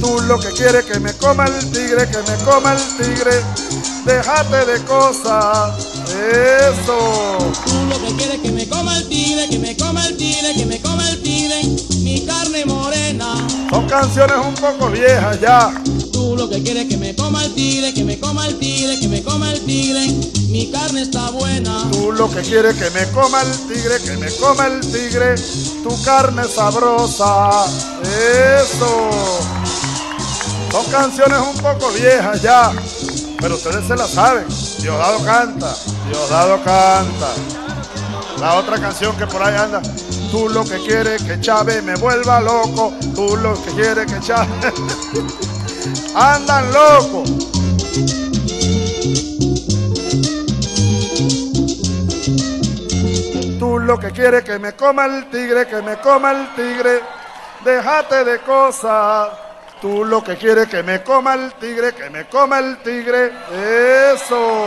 Tú lo que quieres que me coma el tigre, que me coma el tigre. Déjate de cosas. Eso. Tú lo que quieres que me coma el tigre, que me coma el tigre, que me coma el tigre. Mi carne morena. Son canciones un poco viejas ya. Tú lo que quieres que me coma el tigre, que me coma el tigre, que me coma el tigre. Mi carne está buena. Tú lo que quieres que me coma el tigre, que me coma el tigre. Tu carne sabrosa. Eso. Son canciones un poco viejas ya. Pero ustedes se la saben. Diosdado canta. Diosdado canta. La otra canción que por ahí anda. Tú lo que quieres que Chávez me vuelva loco. Tú lo que quieres que Chávez. Andan locos. Tú lo que quieres que me coma el tigre, que me coma el tigre. Déjate de cosas. Tú lo que quieres que me coma el tigre, que me coma el tigre. Eso.